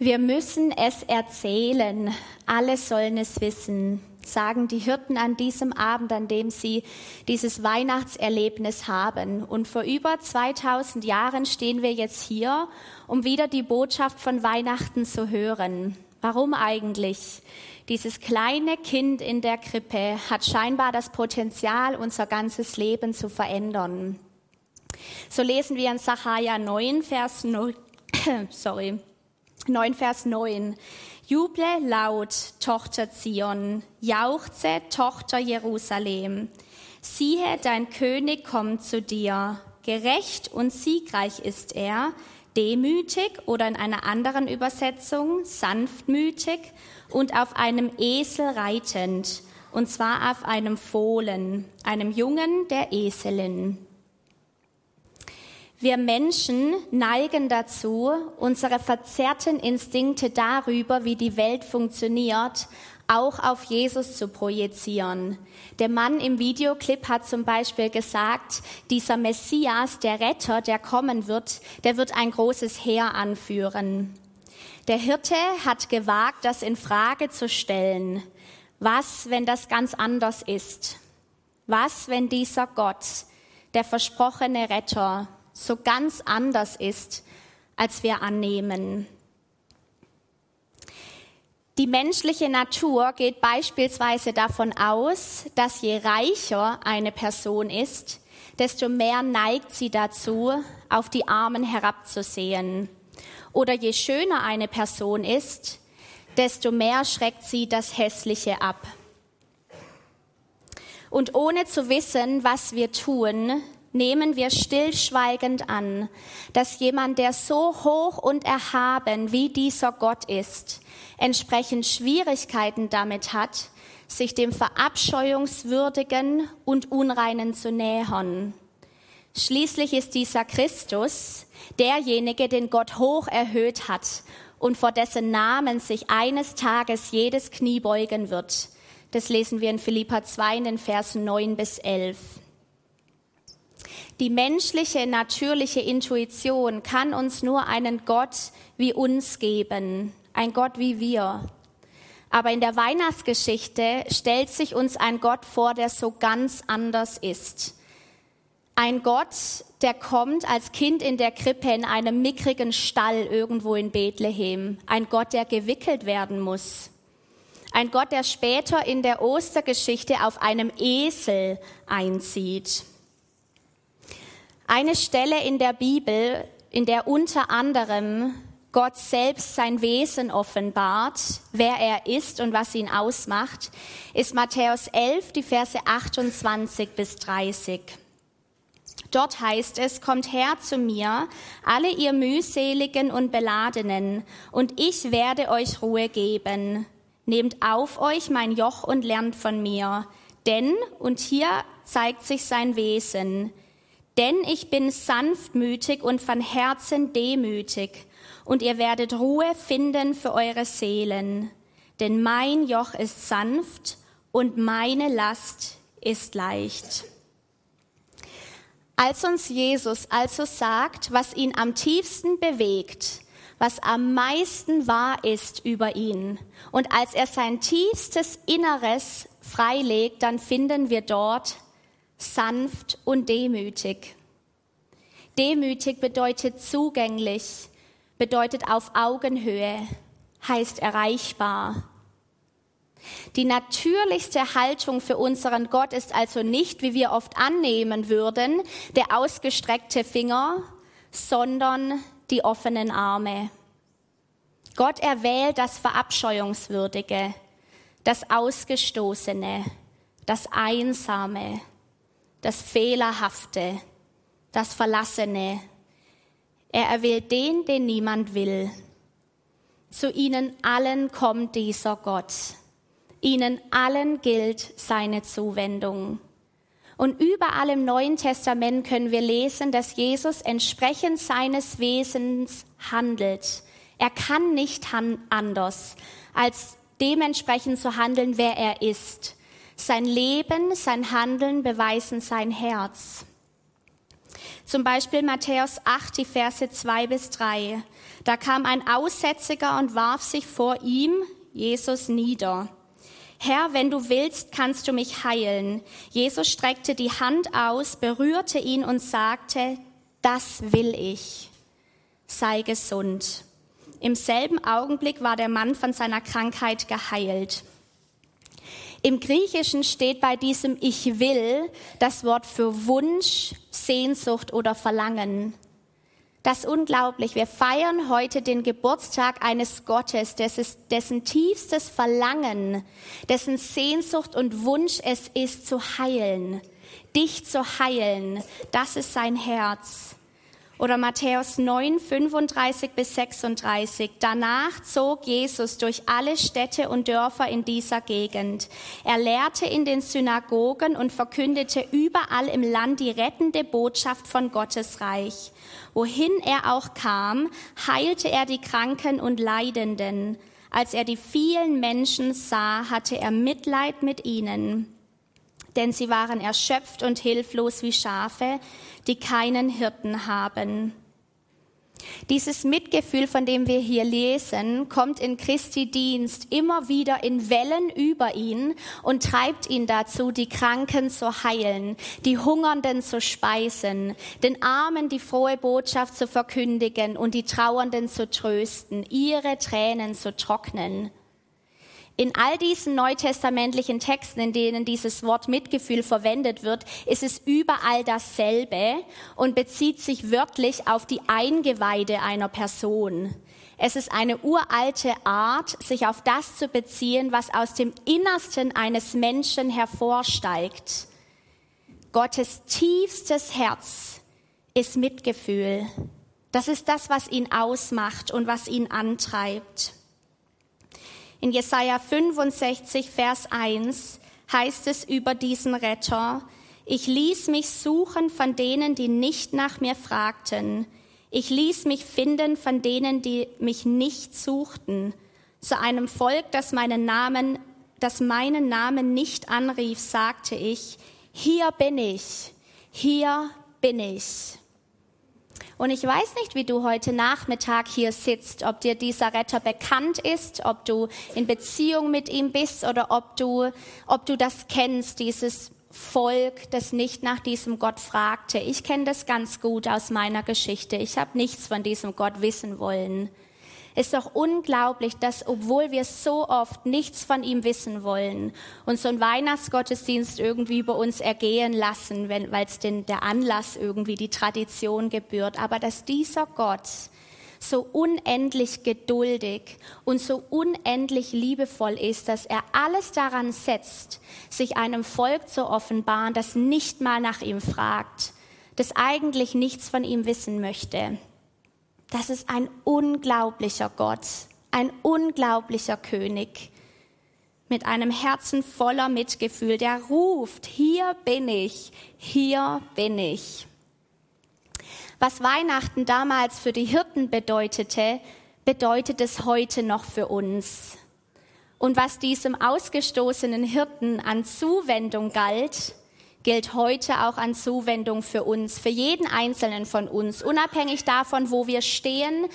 Wir müssen es erzählen, alle sollen es wissen, sagen die Hirten an diesem Abend, an dem sie dieses Weihnachtserlebnis haben. Und vor über 2000 Jahren stehen wir jetzt hier, um wieder die Botschaft von Weihnachten zu hören. Warum eigentlich? Dieses kleine Kind in der Krippe hat scheinbar das Potenzial, unser ganzes Leben zu verändern. So lesen wir in Sacharja 9, Vers 0, sorry, 9, Vers 9. Juble laut, Tochter Zion, jauchze, Tochter Jerusalem. Siehe, dein König kommt zu dir. Gerecht und siegreich ist er, demütig oder in einer anderen Übersetzung sanftmütig und auf einem Esel reitend, und zwar auf einem Fohlen, einem Jungen der Eselin. Wir Menschen neigen dazu, unsere verzerrten Instinkte darüber, wie die Welt funktioniert, auch auf Jesus zu projizieren. Der Mann im Videoclip hat zum Beispiel gesagt, dieser Messias, der Retter, der kommen wird, der wird ein großes Heer anführen. Der Hirte hat gewagt, das in Frage zu stellen. Was, wenn das ganz anders ist? Was, wenn dieser Gott, der versprochene Retter, so ganz anders ist, als wir annehmen. Die menschliche Natur geht beispielsweise davon aus, dass je reicher eine Person ist, desto mehr neigt sie dazu, auf die Armen herabzusehen. Oder je schöner eine Person ist, desto mehr schreckt sie das Hässliche ab. Und ohne zu wissen, was wir tun, nehmen wir stillschweigend an, dass jemand, der so hoch und erhaben wie dieser Gott ist, entsprechend Schwierigkeiten damit hat, sich dem Verabscheuungswürdigen und Unreinen zu nähern. Schließlich ist dieser Christus derjenige, den Gott hoch erhöht hat und vor dessen Namen sich eines Tages jedes Knie beugen wird. Das lesen wir in Philippa 2 in den Versen 9 bis 11. Die menschliche, natürliche Intuition kann uns nur einen Gott wie uns geben, ein Gott wie wir. Aber in der Weihnachtsgeschichte stellt sich uns ein Gott vor, der so ganz anders ist. Ein Gott, der kommt als Kind in der Krippe in einem mickrigen Stall irgendwo in Bethlehem. Ein Gott, der gewickelt werden muss. Ein Gott, der später in der Ostergeschichte auf einem Esel einzieht. Eine Stelle in der Bibel, in der unter anderem Gott selbst sein Wesen offenbart, wer er ist und was ihn ausmacht, ist Matthäus 11, die Verse 28 bis 30. Dort heißt es, kommt her zu mir, alle ihr mühseligen und beladenen, und ich werde euch Ruhe geben. Nehmt auf euch mein Joch und lernt von mir, denn, und hier zeigt sich sein Wesen, denn ich bin sanftmütig und von Herzen demütig, und ihr werdet Ruhe finden für eure Seelen. Denn mein Joch ist sanft und meine Last ist leicht. Als uns Jesus also sagt, was ihn am tiefsten bewegt, was am meisten wahr ist über ihn, und als er sein tiefstes Inneres freilegt, dann finden wir dort sanft und demütig. Demütig bedeutet zugänglich, bedeutet auf Augenhöhe, heißt erreichbar. Die natürlichste Haltung für unseren Gott ist also nicht, wie wir oft annehmen würden, der ausgestreckte Finger, sondern die offenen Arme. Gott erwählt das Verabscheuungswürdige, das Ausgestoßene, das Einsame, das Fehlerhafte, das Verlassene. Er erwählt den, den niemand will. Zu ihnen allen kommt dieser Gott. Ihnen allen gilt seine Zuwendung. Und überall im Neuen Testament können wir lesen, dass Jesus entsprechend seines Wesens handelt. Er kann nicht anders, als dementsprechend zu handeln, wer er ist. Sein Leben, sein Handeln beweisen sein Herz. Zum Beispiel Matthäus 8, die Verse 2 bis 3. Da kam ein Aussätziger und warf sich vor ihm, Jesus, nieder. Herr, wenn du willst, kannst du mich heilen. Jesus streckte die Hand aus, berührte ihn und sagte, das will ich. Sei gesund. Im selben Augenblick war der Mann von seiner Krankheit geheilt. Im Griechischen steht bei diesem Ich will das Wort für Wunsch, Sehnsucht oder Verlangen. Das ist unglaublich. Wir feiern heute den Geburtstag eines Gottes, dessen tiefstes Verlangen, dessen Sehnsucht und Wunsch es ist, zu heilen, dich zu heilen. Das ist sein Herz. Oder Matthäus 9, 35 bis 36. Danach zog Jesus durch alle Städte und Dörfer in dieser Gegend. Er lehrte in den Synagogen und verkündete überall im Land die rettende Botschaft von Gottes Reich. Wohin er auch kam, heilte er die Kranken und Leidenden. Als er die vielen Menschen sah, hatte er Mitleid mit ihnen denn sie waren erschöpft und hilflos wie Schafe, die keinen Hirten haben. Dieses Mitgefühl, von dem wir hier lesen, kommt in Christi Dienst immer wieder in Wellen über ihn und treibt ihn dazu, die Kranken zu heilen, die Hungernden zu speisen, den Armen die frohe Botschaft zu verkündigen und die Trauernden zu trösten, ihre Tränen zu trocknen in all diesen neutestamentlichen Texten, in denen dieses Wort Mitgefühl verwendet wird, ist es überall dasselbe und bezieht sich wörtlich auf die Eingeweide einer Person. Es ist eine uralte Art, sich auf das zu beziehen, was aus dem Innersten eines Menschen hervorsteigt. Gottes tiefstes Herz ist Mitgefühl. Das ist das, was ihn ausmacht und was ihn antreibt. In Jesaja 65, Vers 1 heißt es über diesen Retter, ich ließ mich suchen von denen, die nicht nach mir fragten. Ich ließ mich finden von denen, die mich nicht suchten. Zu einem Volk, das meinen Namen, das meinen Namen nicht anrief, sagte ich, hier bin ich, hier bin ich. Und ich weiß nicht, wie du heute Nachmittag hier sitzt, ob dir dieser Retter bekannt ist, ob du in Beziehung mit ihm bist oder ob du, ob du das kennst, dieses Volk, das nicht nach diesem Gott fragte. Ich kenne das ganz gut aus meiner Geschichte. Ich habe nichts von diesem Gott wissen wollen ist doch unglaublich, dass obwohl wir so oft nichts von ihm wissen wollen und so einen Weihnachtsgottesdienst irgendwie über uns ergehen lassen, weil es denn der Anlass irgendwie die Tradition gebührt, aber dass dieser Gott so unendlich geduldig und so unendlich liebevoll ist, dass er alles daran setzt, sich einem Volk zu offenbaren, das nicht mal nach ihm fragt, das eigentlich nichts von ihm wissen möchte. Das ist ein unglaublicher Gott, ein unglaublicher König mit einem Herzen voller Mitgefühl, der ruft, hier bin ich, hier bin ich. Was Weihnachten damals für die Hirten bedeutete, bedeutet es heute noch für uns. Und was diesem ausgestoßenen Hirten an Zuwendung galt, gilt heute auch an Zuwendung für uns, für jeden Einzelnen von uns, unabhängig davon, wo wir stehen,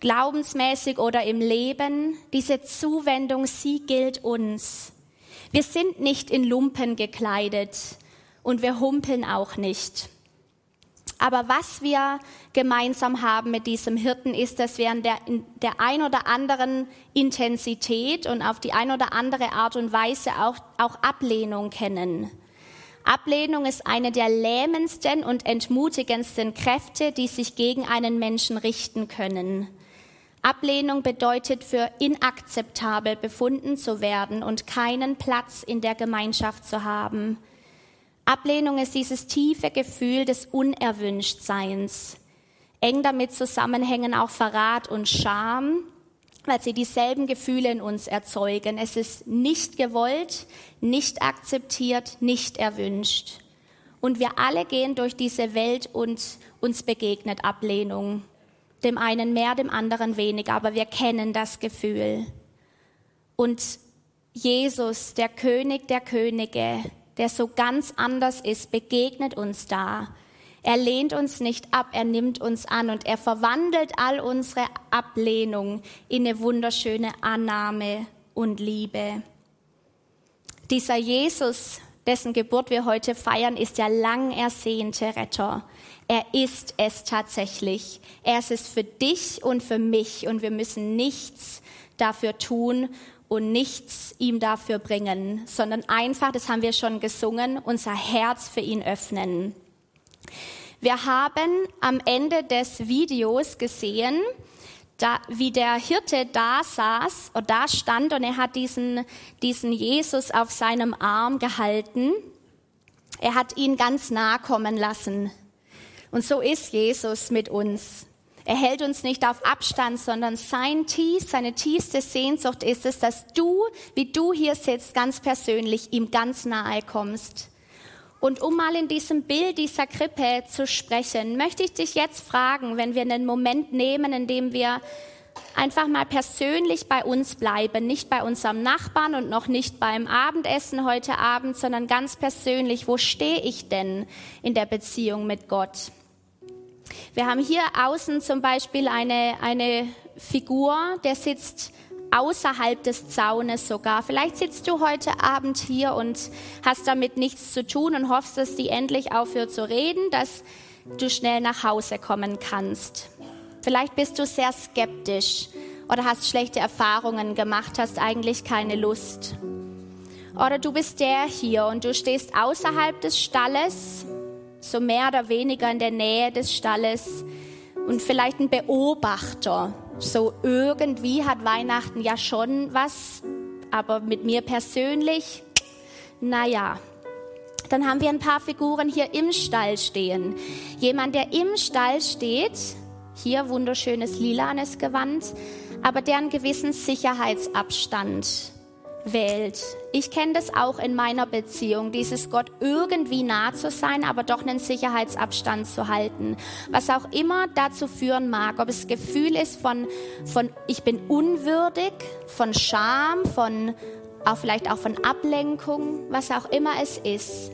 glaubensmäßig oder im Leben. Diese Zuwendung, sie gilt uns. Wir sind nicht in Lumpen gekleidet und wir humpeln auch nicht. Aber was wir gemeinsam haben mit diesem Hirten ist, dass wir in der, in der ein oder anderen Intensität und auf die ein oder andere Art und Weise auch, auch Ablehnung kennen. Ablehnung ist eine der lähmendsten und entmutigendsten Kräfte, die sich gegen einen Menschen richten können. Ablehnung bedeutet für inakzeptabel befunden zu werden und keinen Platz in der Gemeinschaft zu haben. Ablehnung ist dieses tiefe Gefühl des Unerwünschtseins. Eng damit zusammenhängen auch Verrat und Scham, weil sie dieselben Gefühle in uns erzeugen. Es ist nicht gewollt, nicht akzeptiert, nicht erwünscht. Und wir alle gehen durch diese Welt und uns begegnet Ablehnung. Dem einen mehr, dem anderen weniger, aber wir kennen das Gefühl. Und Jesus, der König der Könige, der so ganz anders ist, begegnet uns da. Er lehnt uns nicht ab, er nimmt uns an und er verwandelt all unsere Ablehnung in eine wunderschöne Annahme und Liebe. Dieser Jesus, dessen Geburt wir heute feiern, ist der lang ersehnte Retter. Er ist es tatsächlich. Er ist es für dich und für mich und wir müssen nichts dafür tun und nichts ihm dafür bringen, sondern einfach, das haben wir schon gesungen, unser Herz für ihn öffnen. Wir haben am Ende des Videos gesehen, da, wie der Hirte da saß oder da stand und er hat diesen, diesen Jesus auf seinem Arm gehalten. Er hat ihn ganz nah kommen lassen. Und so ist Jesus mit uns. Er hält uns nicht auf Abstand, sondern sein tief, seine tiefste Sehnsucht ist es, dass du, wie du hier sitzt, ganz persönlich ihm ganz nahe kommst. Und um mal in diesem Bild dieser Krippe zu sprechen, möchte ich dich jetzt fragen, wenn wir einen Moment nehmen, in dem wir einfach mal persönlich bei uns bleiben, nicht bei unserem Nachbarn und noch nicht beim Abendessen heute Abend, sondern ganz persönlich, wo stehe ich denn in der Beziehung mit Gott? Wir haben hier außen zum Beispiel eine, eine Figur, der sitzt außerhalb des Zaunes sogar. Vielleicht sitzt du heute Abend hier und hast damit nichts zu tun und hoffst, dass die endlich aufhört zu reden, dass du schnell nach Hause kommen kannst. Vielleicht bist du sehr skeptisch oder hast schlechte Erfahrungen gemacht, hast eigentlich keine Lust. Oder du bist der hier und du stehst außerhalb des Stalles, so mehr oder weniger in der Nähe des Stalles und vielleicht ein Beobachter so irgendwie hat Weihnachten ja schon was, aber mit mir persönlich, naja. Dann haben wir ein paar Figuren hier im Stall stehen. Jemand, der im Stall steht, hier wunderschönes lilanes Gewand, aber der einen gewissen Sicherheitsabstand wählt. Ich kenne das auch in meiner Beziehung, dieses Gott irgendwie nah zu sein, aber doch einen Sicherheitsabstand zu halten. Was auch immer dazu führen mag, ob es Gefühl ist von, von ich bin unwürdig, von Scham, von auch vielleicht auch von Ablenkung, was auch immer es ist.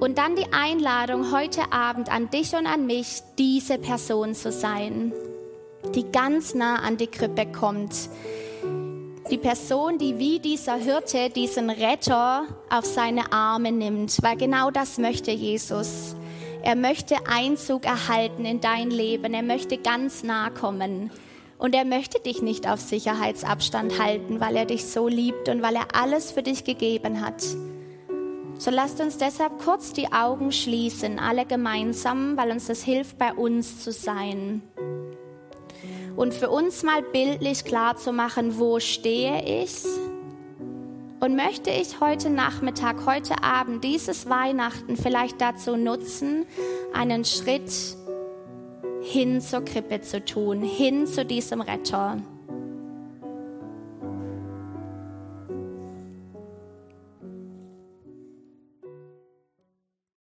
Und dann die Einladung heute Abend an dich und an mich, diese Person zu sein, die ganz nah an die Krippe kommt, die Person, die wie dieser Hirte diesen Retter auf seine Arme nimmt, weil genau das möchte Jesus. Er möchte Einzug erhalten in dein Leben, er möchte ganz nah kommen. Und er möchte dich nicht auf Sicherheitsabstand halten, weil er dich so liebt und weil er alles für dich gegeben hat. So lasst uns deshalb kurz die Augen schließen, alle gemeinsam, weil uns das hilft, bei uns zu sein und für uns mal bildlich klar zu machen, wo stehe ich und möchte ich heute Nachmittag, heute Abend, dieses Weihnachten vielleicht dazu nutzen, einen Schritt hin zur Krippe zu tun, hin zu diesem Retter.